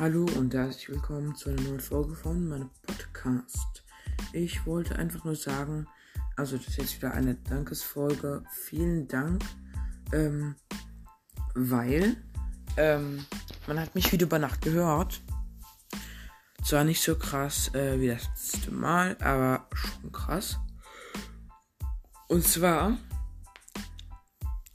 Hallo und herzlich willkommen zu einer neuen Folge von meinem Podcast. Ich wollte einfach nur sagen, also das ist jetzt wieder eine Dankesfolge. Vielen Dank, ähm, weil ähm, man hat mich wieder über Nacht gehört. Zwar nicht so krass äh, wie das letzte Mal, aber schon krass. Und zwar,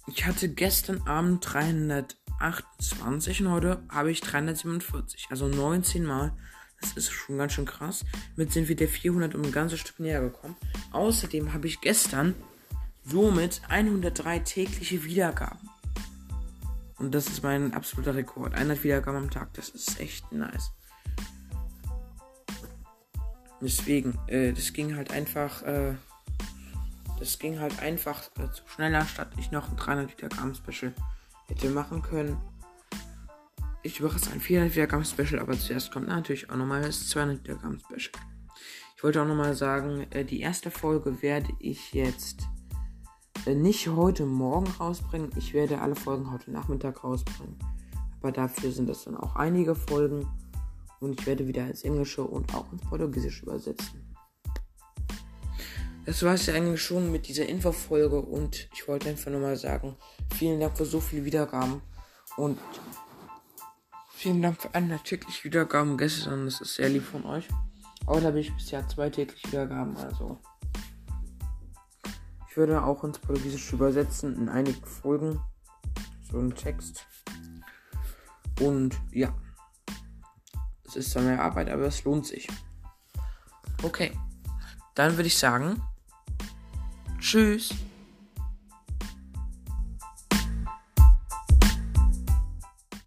ich hatte gestern Abend 300 28 und heute habe ich 347. Also 19 Mal. Das ist schon ganz schön krass. Mit sind wir der 400 um ein ganzes Stück näher gekommen. Außerdem habe ich gestern somit 103 tägliche Wiedergaben. Und das ist mein absoluter Rekord. 100 Wiedergaben am Tag. Das ist echt nice. Deswegen, äh, das ging halt einfach, äh, das ging halt einfach äh, schneller, statt ich noch ein 300 Wiedergaben Special hätte machen können. Ich mache es ein 400 Wiedergaben Special, aber zuerst kommt natürlich auch nochmal das 200 Wiedergaben Special. Ich wollte auch nochmal sagen, äh, die erste Folge werde ich jetzt äh, nicht heute Morgen rausbringen. Ich werde alle Folgen heute Nachmittag rausbringen. Aber dafür sind es dann auch einige Folgen. Und ich werde wieder ins Englische und auch ins Portugiesische übersetzen. Das war es ja eigentlich schon mit dieser Infofolge und ich wollte einfach nochmal sagen, vielen Dank für so viele Wiedergaben und vielen Dank für eine tägliche Wiedergaben gestern. Das ist sehr lieb von euch. Aber da habe ich bisher zwei tägliche Wiedergaben, also. Ich würde auch ins Portugiesische übersetzen in einigen Folgen. So ein Text. Und ja. Es ist zwar mehr Arbeit, aber es lohnt sich. Okay. Dann würde ich sagen. Tschüss.